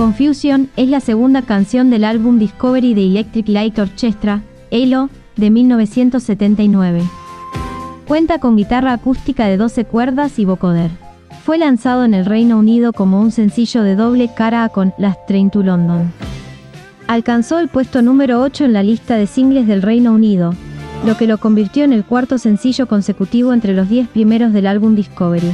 Confusion es la segunda canción del álbum Discovery de Electric Light Orchestra, ELO, de 1979. Cuenta con guitarra acústica de 12 cuerdas y vocoder. Fue lanzado en el Reino Unido como un sencillo de doble cara con Last Train to London. Alcanzó el puesto número 8 en la lista de singles del Reino Unido, lo que lo convirtió en el cuarto sencillo consecutivo entre los 10 primeros del álbum Discovery.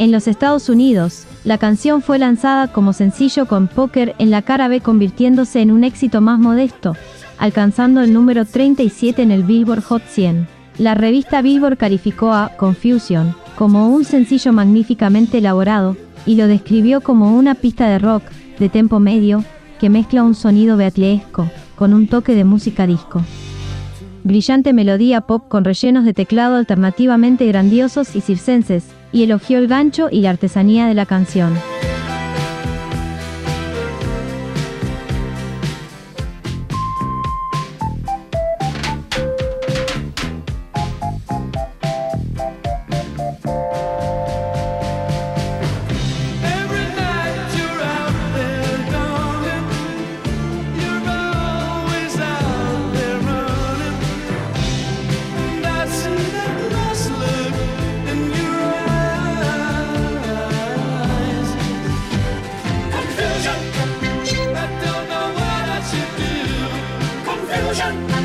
En los Estados Unidos, la canción fue lanzada como sencillo con Poker en la cara B convirtiéndose en un éxito más modesto, alcanzando el número 37 en el Billboard Hot 100. La revista Billboard calificó a Confusion como un sencillo magníficamente elaborado y lo describió como una pista de rock de tempo medio que mezcla un sonido beatlesco con un toque de música disco. Brillante melodía pop con rellenos de teclado alternativamente grandiosos y circenses, y elogió el gancho y la artesanía de la canción. Revolution.